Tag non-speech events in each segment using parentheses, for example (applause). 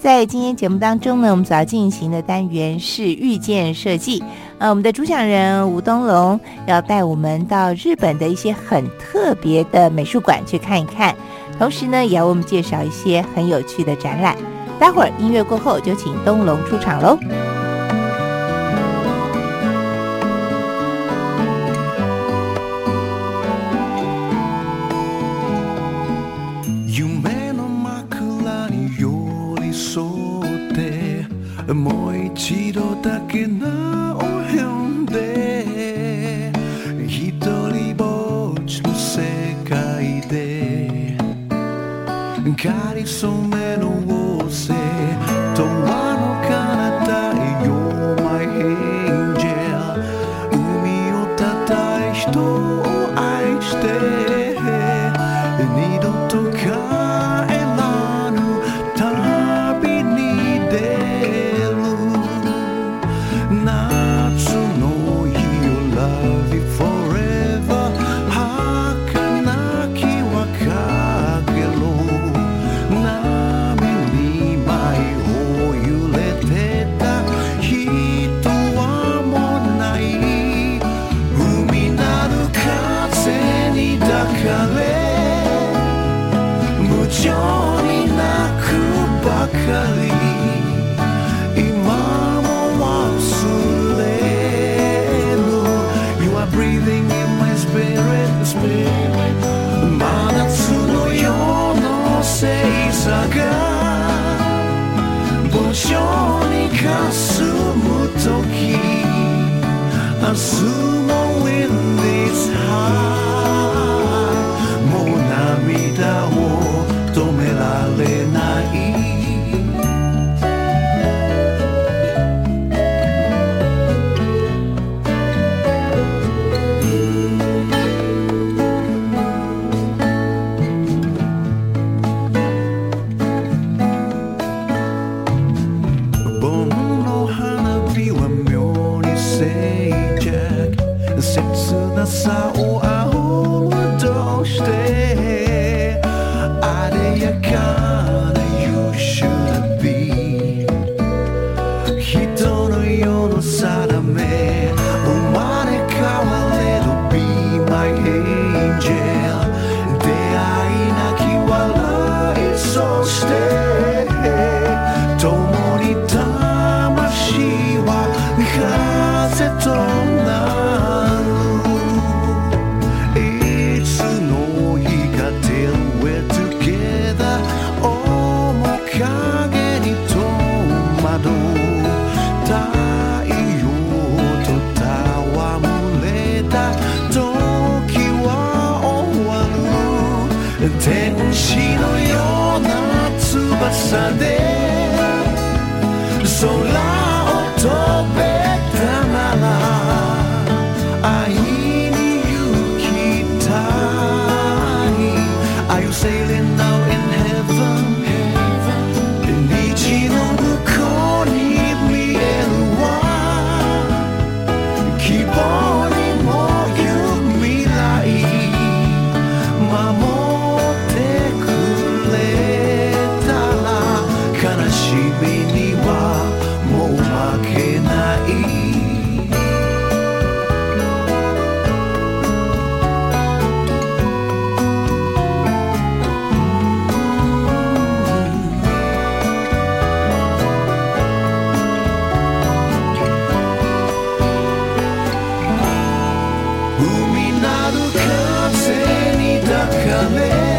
在今天节目当中呢，我们主要进行的单元是《遇见》设计。呃，我们的主讲人吴东龙要带我们到日本的一些很特别的美术馆去看一看，同时呢也要为我们介绍一些很有趣的展览。待会儿音乐过后，就请东龙出场喽。もう一度だけなおへんで一人ぼっちの世界でかりそめの王星とはの彼方へ You're my angel 海をたたえ人を愛して Assume a wind is high 風に抱かれ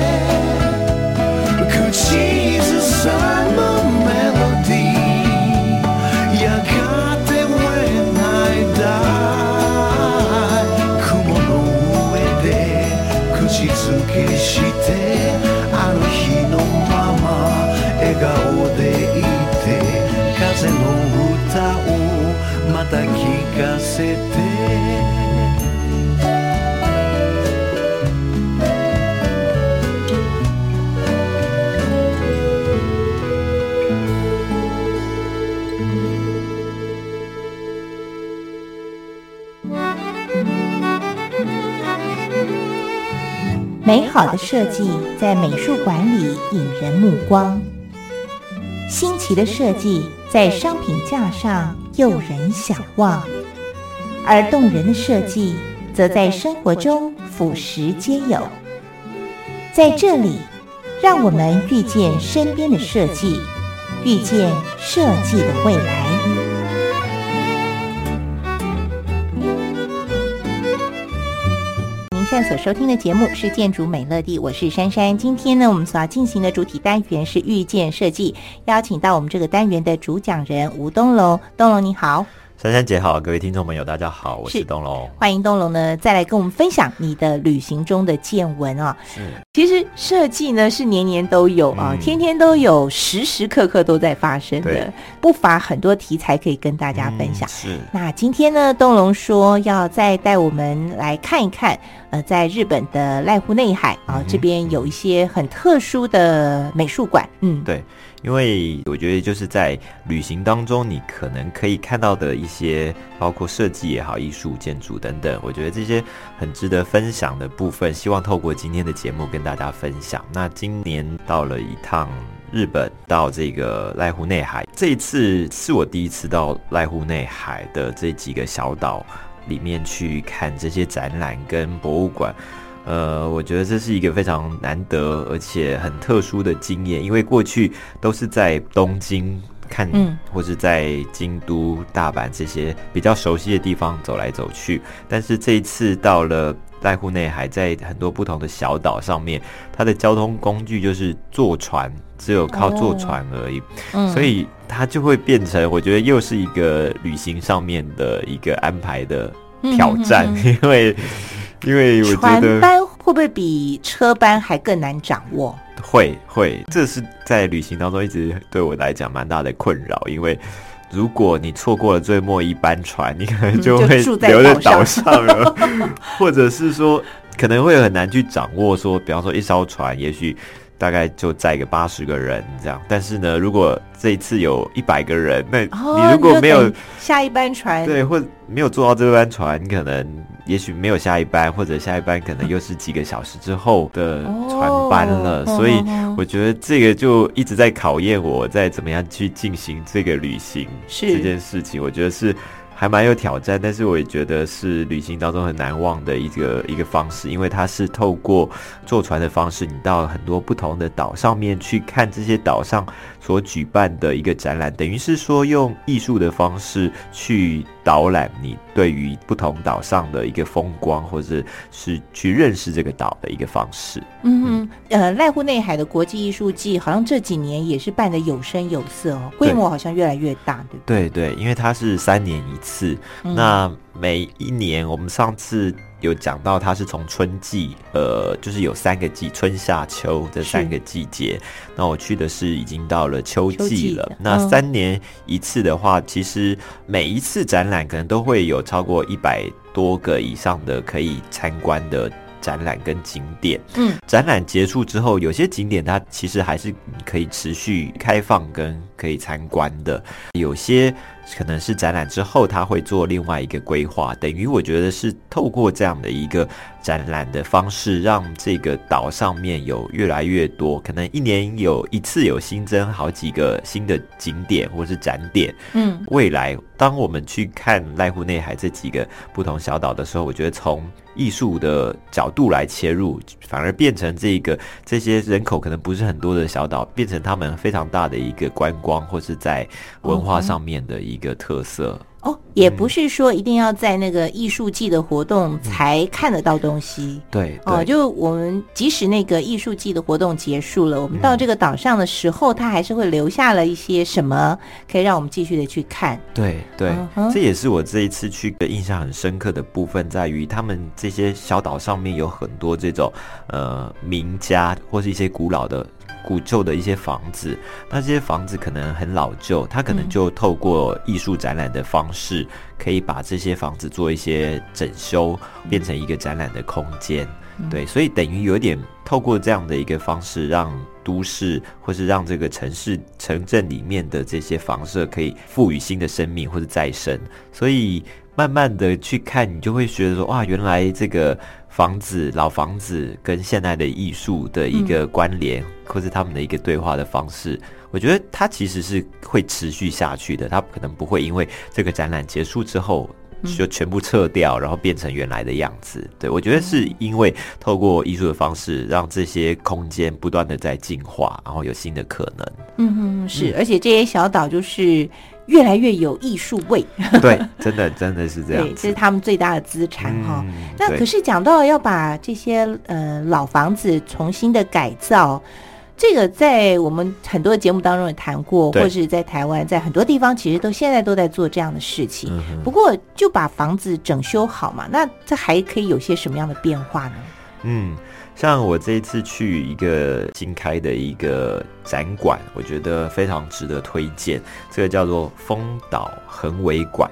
美好的设计在美术馆里引人目光。新奇的设计在商品架上诱人想望。而动人的设计则在生活中俯拾皆有。在这里让我们遇见身边的设计遇见设计的未来。现在所收听的节目是《建筑美乐蒂》，我是珊珊。今天呢，我们所要进行的主体单元是遇见设计，邀请到我们这个单元的主讲人吴东龙。东龙你好。珊珊姐好，各位听众朋友大家好，我是是东龙。欢迎东龙呢，再来跟我们分享你的旅行中的见闻啊、是。其实设计呢是年年都有啊，嗯。天天都有，时时刻刻都在发生的，不乏很多题材可以跟大家分享。嗯。是。那今天呢，东龙说要再带我们来看一看，呃，在日本的濑户内海啊、嗯这边有一些很特殊的美术馆，嗯，对，因为我觉得就是在旅行当中，你可能可以看到的一些，包括设计也好、艺术、建筑等等，我觉得这些很值得分享的部分，希望透过今天的节目跟大家分享。那今年到了一趟。日本到这个濑户内海，这一次是我第一次到濑户内海的这几个小岛里面去看这些展览跟博物馆。呃，我觉得这是一个非常难得而且很特殊的经验，因为过去都是在东京看，嗯。或是在京都、大阪这些比较熟悉的地方走来走去，但是这一次到了濑户内海，在很多不同的小岛上面，它的交通工具就是坐船，只有靠坐船而已，嗯。所以它就会变成，我觉得又是一个旅行上面的一个安排的挑战，嗯嗯。(laughs) 因为因为我觉船得班会不会比车班还更难掌握？会会，这是在旅行当中一直对我来讲蛮大的困扰，因为。如果你错过了最末一班船，你可能嗯就会留在岛岛上了，(laughs) 或者是说可能会很难去掌握说，比方说一艘船，也许大概就载个八十个人这样，但是呢，如果这一次有一百个人，那哦你如果没有下一班船，对，或没有坐到这班船，可能也许没有下一班，或者下一班可能又是几个小时之后的船班了。哦所以我觉得这个就一直在考验我在怎么样去进行这个旅行这件事情。我觉得是。还蛮有挑战，但是我也觉得是旅行当中很难忘的一个一个方式，因为它是透过坐船的方式，你到很多不同的岛上面去看这些岛上所举办的一个展览，等于是说用艺术的方式去导览你对于不同岛上的一个风光，或者是去认识这个岛的一个方式。嗯哼，呃，濑户内海的国际艺术季好像这几年也是办的有声有色哦，规模好像越来越大，对不对？对对，因为它是三年一次，嗯那每一年我们上次有讲到，它是从春季，呃，就是有三个季，春夏秋这三个季节。那我去的是已经到了秋秋季季了的。那嗯三年一次的话，其实每一次展览可能都会有超过一百多个以上的可以参观的展览跟景点。嗯，展览结束之后，有些景点它其实还是可以持续开放跟可以参观的，有些可能是展览之后他会做另外一个规划，等于我觉得是透过这样的一个展览的方式，让这个岛上面有越来越多，可能一年有一次有新增好几个新的景点或是展点，嗯。未来，当我们去看濑户内海这几个不同小岛的时候，我觉得从艺术的角度来切入，反而变成这个这些人口可能不是很多的小岛，变成他们非常大的一个观光或是在文化上面的一个特色。哦，也不是说一定要在那个艺术季的活动才看得到东西。对哦，对就我们即使那个艺术季的活动结束了，我们到这个岛上的时候，它还是会留下了一些什么，可以让我们继续的去看。对对这也是我这一次去的印象很深刻的部分，在于他们这些小岛上面有很多这种呃名家或是一些古老的。古旧的一些房子，那这些房子可能很老旧，它可能嗯就透过艺术展览的方式，可以把这些房子做一些整修，变成一个展览的空间。对，所以等于有点透过这样的一个方式，让都市或是让这个城市城镇里面的这些房舍可以赋予新的生命或者再生，所以慢慢的去看，你就会觉得说，哇，原来这个房子、老房子跟现代的艺术的一个关联，或是他们的一个对话的方式，我觉得它其实是会持续下去的。它可能不会因为这个展览结束之后就全部撤掉，然后变成原来的样子。对我觉得是因为透过艺术的方式，让这些空间不断的在进化，然后有新的可能。嗯哼，是，而且这些小岛就是越来越有艺术味，(laughs) 对，真的真的是这样对，这是。他们最大的资产哈。嗯那可是讲到要把这些呃老房子重新的改造，这个在我们很多的节目当中也谈过，对或是在台湾，在很多地方其实都现在都在做这样的事情。嗯不过就把房子整修好嘛，那这还可以有些什么样的变化呢？嗯，像我这一次去一个新开的一个展馆，我觉得非常值得推荐。这个叫做丰岛横尾馆，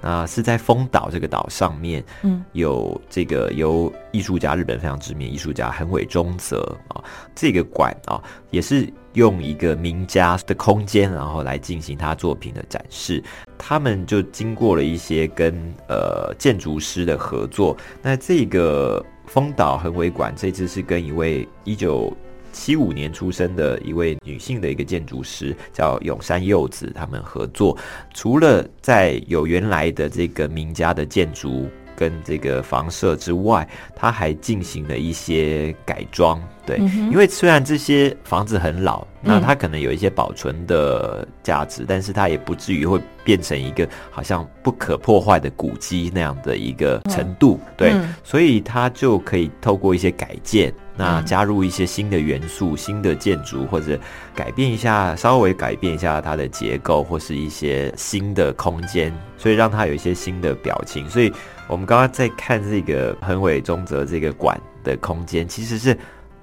那是在丰岛这个岛上面，嗯，有这个由艺术家日本非常知名艺术家横尾中泽啊，这个馆啊也是用一个名家的空间，然后来进行他作品的展示。他们就经过了一些跟呃建筑师的合作，那这个丰岛横尾馆这次是跟一位一九七五年出生的一位女性的一个建筑师，叫永山柚子，他们合作。除了在有原来的这个名家的建筑跟这个房舍之外，它还进行了一些改装。对，嗯因为虽然这些房子很老，那嗯它可能有一些保存的价值，但是它也不至于会变成一个好像不可破坏的古迹那样的一个程度。对，嗯所以它就可以透过一些改建，那嗯加入一些新的元素、新的建筑，或者改变一下，稍微改变一下它的结构，或是一些新的空间，所以让它有一些新的表情。所以我们刚刚在看这个横尾中泽这个馆的空间，其实是。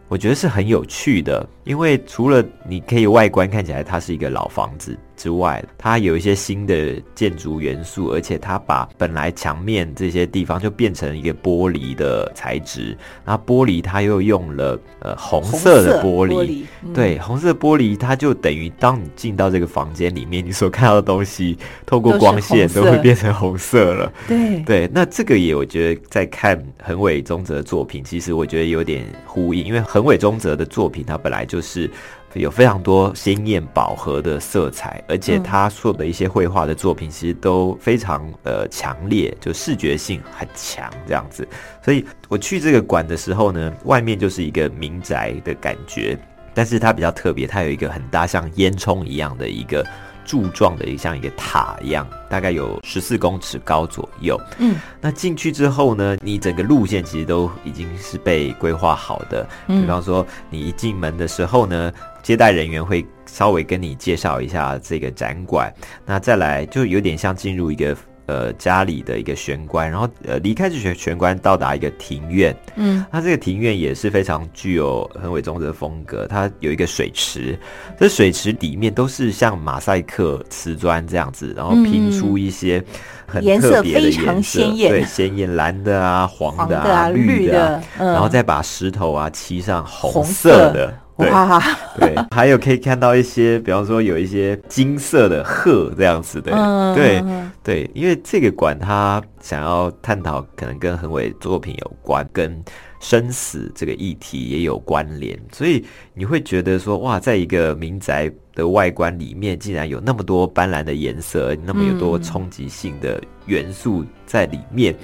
我觉得是很有趣的，因为除了你可以外观看起来它是一个老房子之外，它有一些新的建筑元素，而且它把本来墙面这些地方就变成一个玻璃的材质，然后玻璃它又用了呃红色的玻璃，玻璃，嗯，对，红色玻璃它就等于当你进到这个房间里面，你所看到的东西透过光线都会变成红色了。对，对，那这个也我觉得在看横尾中泽的作品，其实我觉得有点呼应，因为横尾中泽的作品，它本来就是有非常多鲜艳饱和的色彩，而且嗯他做的一些绘画的作品，其实都非常呃强烈，就视觉性很强这样子。所以我去这个馆的时候呢，外面就是一个民宅的感觉，但是它比较特别，它有一个很大像烟囱一样的一个柱状的，一像一个塔一样，大概有十四公尺高左右。嗯，那进去之后呢，你整个路线其实都已经是被规划好的。嗯比方说，你一进门的时候呢，接待人员会稍微跟你介绍一下这个展馆，那再来就有点像进入一个。呃，家里的一个玄关，然后呃离开这玄玄关，到达一个庭院。嗯。它这个庭院也是非常具有很伟中的风格，它有一个水池，这水池里面都是像马赛克瓷砖这样子，然后拼出一些很嗯。颜色特别的非常颜色，鲜艳。对，鲜艳蓝的啊、黄的啊，绿的啊，的，嗯。然后再把石头啊漆上红色的，对哇，(laughs) 对，还有可以看到一些，比方说有一些金色的鹤这样子的，嗯对嗯对，因为这个馆它想要探讨可能跟恒伟作品有关，跟生死这个议题也有关联，所以你会觉得说，哇，在一个民宅的外观里面，竟然有那么多斑斓的颜色，那么有多嗯。冲击性的元素在里面。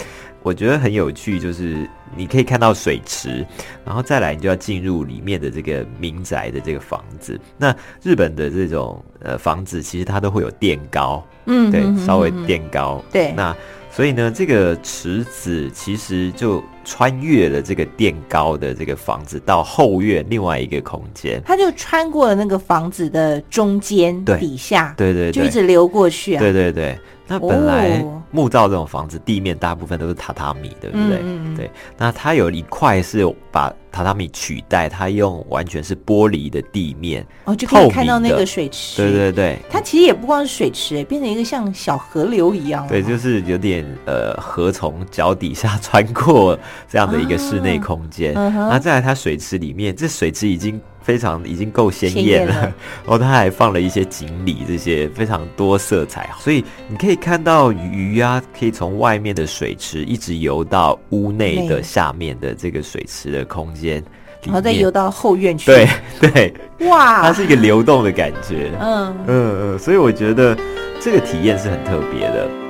我觉得很有趣，就是你可以看到水池，然后再来你就要进入里面的这个民宅的这个房子。那日本的这种呃房子，其实它都会有垫高，嗯嗯嗯稍微垫高。对那所以呢，这个池子其实就穿越了这个垫高的这个房子，到后院另外一个空间。它就穿过了那个房子的中间对底下，对对对，就一直流过去啊。对对对。那本来哦木造这种房子，地面大部分都是榻榻米，对不对？嗯对。那它有一块是把榻榻米取代，它用完全是玻璃的地面。哦，就可以看到那个水池。对对对。它其实也不光是水池，变成一个像小河流一样了。对，就是有点呃，河从脚底下穿过这样的一个室内空间。那再来，它水池里面，这水池已经非常已经够鲜鲜艳了，(laughs) 然后它还放了一些锦鲤这些非常多色彩，所以你可以看到鱼啊，可以从外面的水池一直游到屋内内的下面的这个水池的空间然后再游到后院去。对 (laughs) 对，哇，它是一个流动的感觉。嗯，嗯嗯，所以我觉得这个体验是很特别的。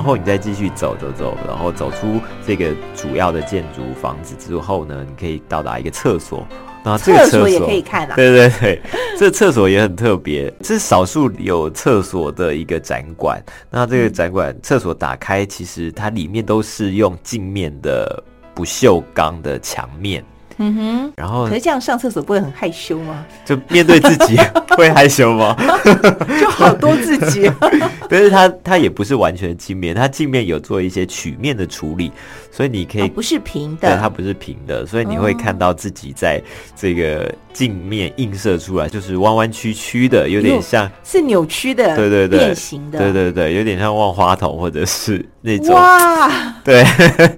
然后你再继续走走走，然后走出这个主要的建筑房子之后呢，你可以到达一个厕所。那这个厕所所也可以看啊。对对对，这厕所也很特别，这是少数有厕所的一个展馆。那这个展馆厕所打开，其实它里面都是用镜面的不锈钢的墙面，嗯哼，然后可是这样上厕所不会很害羞吗？就面对自己 (laughs) 会害羞吗？(laughs) 就好多自己。(laughs) 但是它它也不是完全镜面，它镜面有做一些曲面的处理，所以你可以、哦不是平的对，它，不是平的，所以你会看到自己在这个镜面映射出来，就是弯弯曲曲的，有点哟像，是扭曲的，对对对变形的，对对对，有点像万花筒或者是那种，哇！(laughs) 对，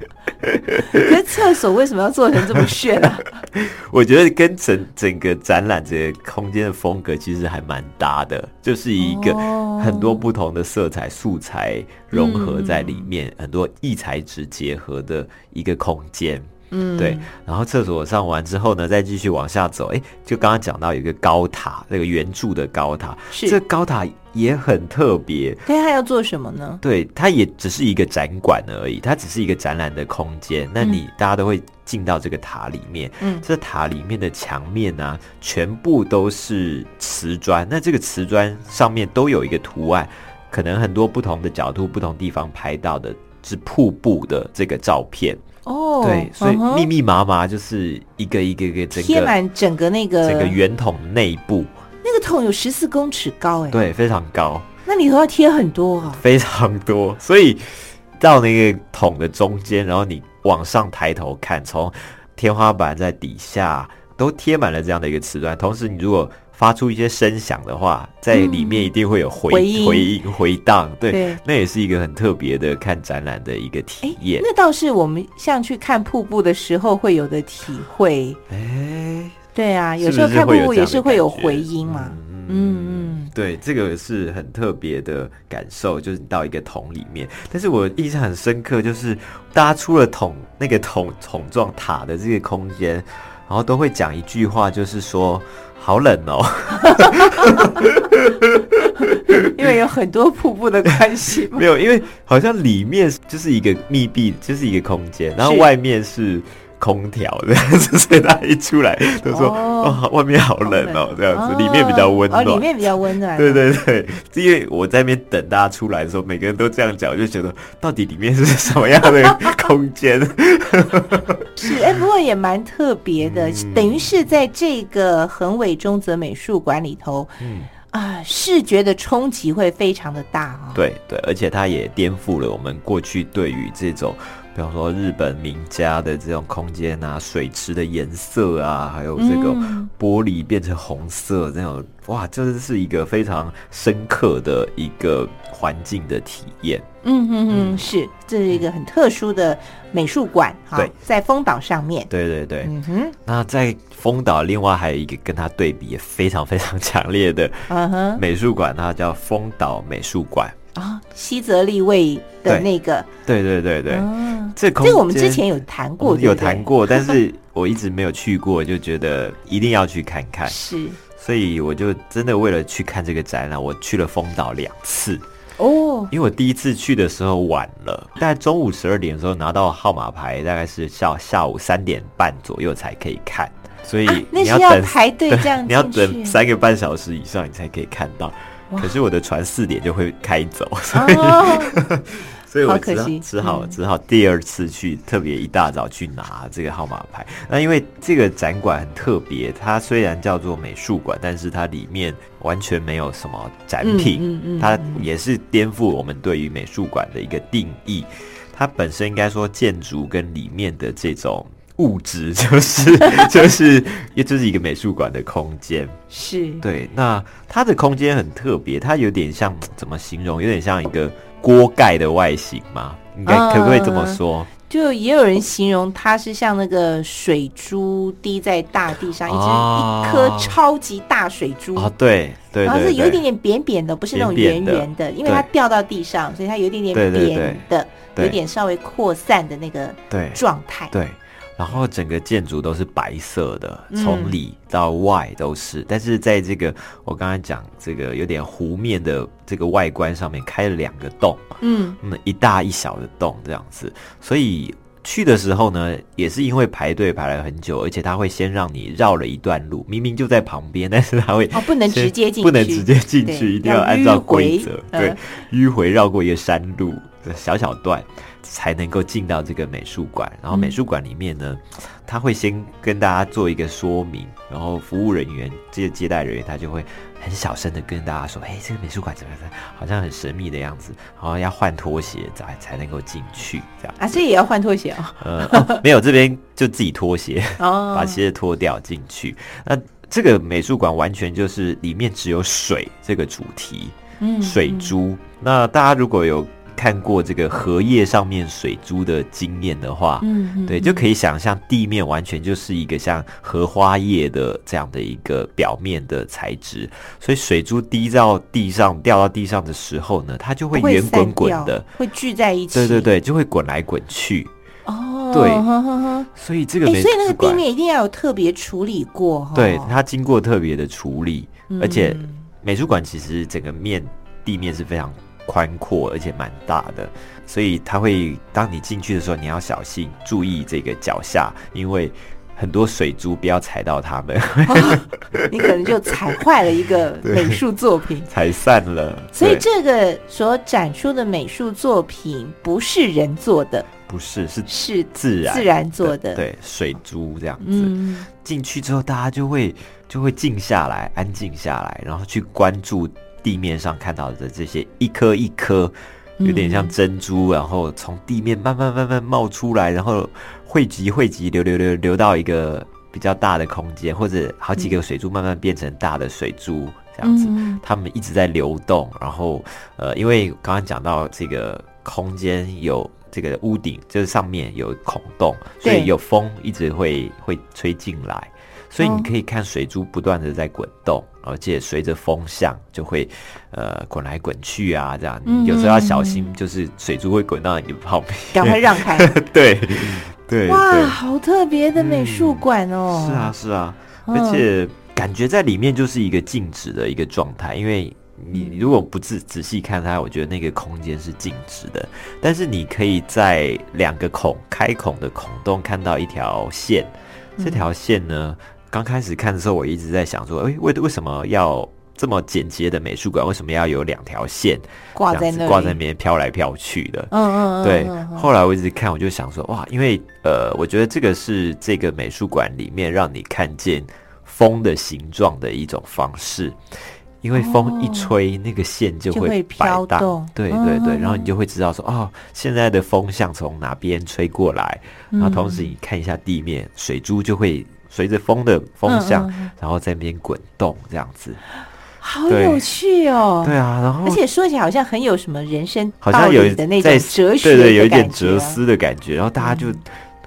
(laughs) 可是厕所为什么要做成这么炫啊？(laughs) 我觉得跟整整个展览这个空间的风格其实还蛮搭的，就是一个哦很多不同的色彩素材融合在里面，很多异材质结合的一个空间。嗯，对，然后厕所上完之后呢，再继续往下走，哎，就刚刚讲到有一个高塔，那个圆柱的高塔，是这高塔也很特别。对，它要做什么呢？对，它也只是一个展馆而已，它只是一个展览的空间。那你、大家都会进到这个塔里面，嗯这塔里面的墙面啊，全部都是瓷砖。那这个瓷砖上面都有一个图案，可能很多不同的角度、不同地方拍到的是瀑布的这个照片。哦，对，所以密密麻麻就是一个一个一个整个贴满整个那个整个圆筒内部，那个桶有十四公尺高，哎，，对，非常高。那里头要贴很多啊。非常多，所以到那个桶的中间，然后你往上抬头看，从天花板在底下都贴满了这样的一个瓷砖。同时，你如果发出一些声响的话，在里面一定会有回、回音回音回荡，对，对那也是一个很特别的看展览的一个体验。那倒是我们像去看瀑布的时候会有的体会。哎、对啊，有时候看瀑布也是会有回音嘛。嗯嗯嗯，对，这个是很特别的感受，就是你到一个桶里面。但是我印象很深刻，就是大家出了桶那个桶桶状塔的这个空间，然后都会讲一句话，就是说好冷哦。(laughs) 因为有很多瀑布的关系嘛。(laughs) 没有，因为好像里面就是一个密闭，就是一个空间，然后外面是。空调这样子，所以他一出来都说：“哦哦外面好冷哦，这样子，里面比较温暖。哦，里面比较温暖。对对对，因为我在那边等大家出来的时候，每个人都这样讲，我就觉得到底里面是什么样的空间？是，哎，不过也蛮特别的，嗯等于是在这个横尾中泽美术馆里头，嗯，啊，视觉的冲击会非常的大哦。对对，而且它也颠覆了我们过去对于这种，比方说日本名家的这种空间啊、水池的颜色啊，还有这个嗯玻璃变成红色这种，哇，这是一个非常深刻的一个环境的体验。嗯哼哼，是，这是一个很特殊的美术馆哈对，在丰岛上面。对对对，嗯哼，那在丰岛，另外还有一个跟它对比也非常非常强烈的美术馆，它叫丰岛美术馆。啊，西泽立卫的那个，对对对对，嗯，这空这个我们之前有谈过，有谈，过，但是我一直没有去过，就觉得一定要去看看，是。所以我就真的为了去看这个展览，我去了丰岛两次。哦，因为我第一次去的时候晚了，大概中午十二点的时候拿到号码牌，大概是下下午三点半左右才可以看，所以啊那是要你要等、排队这样你要等三个半小时以上，你才可以看到。哇。可是我的船四点就会开走，所以、哦，所以 (laughs) 我只只好嗯。只好第二次去，特别一大早去拿这个号码牌。那因为这个展馆很特别，它虽然叫做美术馆，但是它里面完全没有什么展品，嗯嗯嗯它嗯也是颠覆我们对于美术馆的一个定义。它本身应该说建筑跟里面的这种物质，(laughs) 就是就是也就是一个美术馆的空间。是，对，那它的空间很特别，它有点像怎么形容？有点像一个锅盖的外形嘛？应该可不可以这么说？就也有人形容它是像那个水珠滴在大地上，一只哦一颗超级大水珠。啊，对对然后是有一点点扁扁的，不是那种圆圆的，因为它掉到地上，所以它有一点点扁的，对有点稍微扩散的那个对状态。对，然后整个建筑都是白色的，嗯从里到外都是。但是在这个我刚才讲这个有点湖面的这个外观上面开了两个洞，嗯，那嗯，一大一小的洞这样子，所以。去的时候呢，也是因为排队排了很久，而且他会先让你绕了一段路，明明就在旁边，(laughs) 但是他会哦，不能直接进去，不能直接进去，一定要要按照规则，对嗯，迂回绕过一个山路的小小段，才能够进到这个美术馆。然后美术馆里面呢，他会先跟大家做一个说明，然后服务人员这些接待人员他就会很小声的跟大家说：“哎，这个美术馆怎么样？好像很神秘的样子，然后要换拖鞋才才能够进去，这样。”啊，这也要换拖鞋哦。呃、哦 (laughs) 没有，这边就自己脱鞋。哦，把鞋子脱掉进去。那这个美术馆完全就是里面只有水这个主题，嗯水珠。那大家如果有看过这个荷叶上面水珠的经验的话，嗯，嗯对，就可以想象地面完全就是一个像荷花叶的这样的一个表面的材质，所以水珠滴到地上、掉到地上的时候呢，它就会圆滚滚的，会聚在一起。对对，对，就会滚来滚去。哦，对呵呵呵所以这个哎，所以那个地面一定要有特别处理过哈。对，它经过特别的处理，而且嗯美术馆其实整个面地面是非常宽阔，而且蛮大的，所以它会当你进去的时候，你要小心注意这个脚下，因为很多水珠不要踩到它们，你可能就踩坏了一个 (laughs) 美术作品。踩散了。所以这个所展出的美术作品不是人做的，不是是是自然自然做的。，对水珠这样子。嗯，进去之后，大家就会就会静下来，安静下来，然后去关注地面上看到的这些一颗一颗，有点像珍珠，然后从地面慢慢慢慢冒出来，然后汇集汇集流流流流到一个比较大的空间，或者好几个水珠慢慢变成大的水珠这样子。嗯他们一直在流动，然后呃，因为刚刚讲到这个空间有这个屋顶，就是上面有孔洞，所以有风一直会会吹进来，所以哦你可以看水珠不断的在滚动，而且随着风向就会呃滚来滚去啊，这样有时候要小心，就是水珠会滚到你的旁边，赶快让开。(laughs) 对对哇，好特别的美术馆哦！是啊，是啊，嗯。而且感觉在里面就是一个静止的一个状态，因为你你如果不仔仔细看它，我觉得那个空间是静止的，但是你可以在两个孔开孔的孔洞看到一条线，嗯。这条线呢，刚开始看的时候，我一直在想说，哎，为为什么要这么简洁的美术馆，为什么要有两条线这样子挂在那里，挂在那边飘来飘去的？嗯嗯嗯，对后来我一直看，我就想说，哇，因为呃，我觉得这个是这个美术馆里面让你看见风的形状的一种方式。因为风一吹，那个线就会摆荡动，对对对，嗯然后你就会知道说，哦，现在的风向从哪边吹过来，然后同时嗯。你看一下地面，水珠就会随着风的风向，嗯嗯嗯。然后在那边滚动，这样子。好有趣哦。对啊，然后而且说起来好像很有什么人生好像有理的那种哲学的对对，有一点哲思的感觉，然后大家就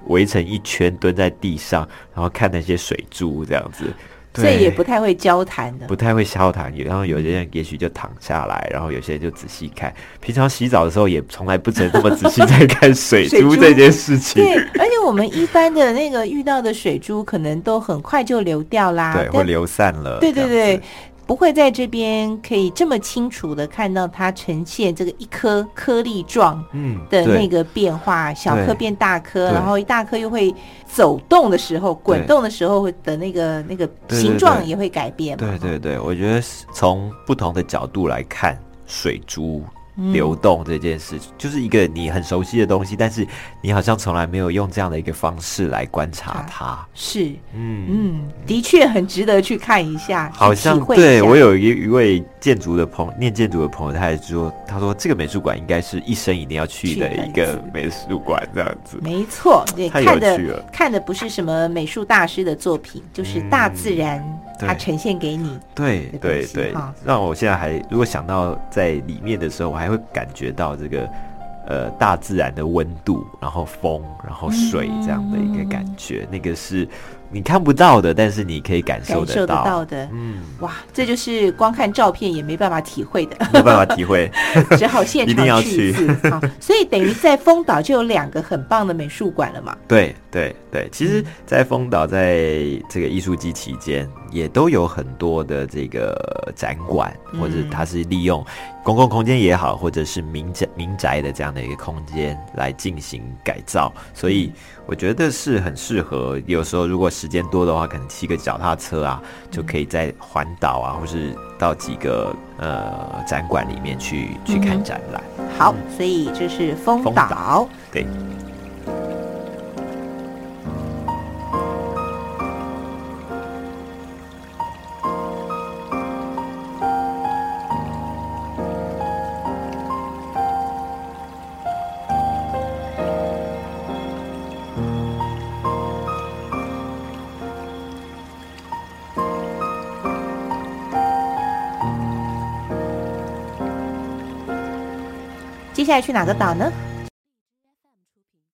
围成一圈蹲在地上，然后看那些水珠这样子，对所以也不太会交谈的不。太会交谈，然后有些人也许就躺下来，然后有些人就仔细看。平常洗澡的时候也从来不曾那么仔细 (laughs) 在看水水珠珠这件事情，对，而且我们一般的那个遇到的水珠，可能都很快就流掉啦。对，但会流散了。对对对，不会在这边可以这么清楚的看到它呈现这个一颗颗粒状嗯，的那个变化，小颗变大颗，然后一大颗又会走动的时候、滚动的时候会的那个那个形状也会改变嘛。对对对，我觉得从不同的角度来看水珠嗯流动这件事，就是一个你很熟悉的东西，但是你好像从来没有用这样的一个方式来观察它。是，嗯。嗯，的确很值得去看一下，好像会对我有一一位建筑的朋念建筑的朋友，他也说，他说这个美术馆应该是一生一定要去的一一个美术馆，这样子。没错，看的趣了。看的不是什么美术大师的作品，就是大自然它呈现给你。对对对哈，让我现在还如果想到在里面的时候，我还会感觉到这个呃大自然的温度，然后风，然后水这样的一个感觉，那个是你看不到的，但是你可以感受感受得得到。的，嗯，哇，这就是光看照片也没办法体会的，没办法体会。(laughs) 只好现 (laughs) 一定要场去一次。好，所以等于在丰岛就有两个很棒的美术馆了嘛。对对对，其嗯实，在丰岛在这个艺术季期间，也都有很多的这个展馆，嗯或者它是利用公共空间也好，或者是民宅民宅的这样的一个空间来进行改造，所以我觉得是很适合。有时候如果时间多的话，可能骑个脚踏车啊，就可以在环岛啊，或是到几个呃展馆里面去去看展览。好，所以这是丰岛。对。该去哪个岛呢？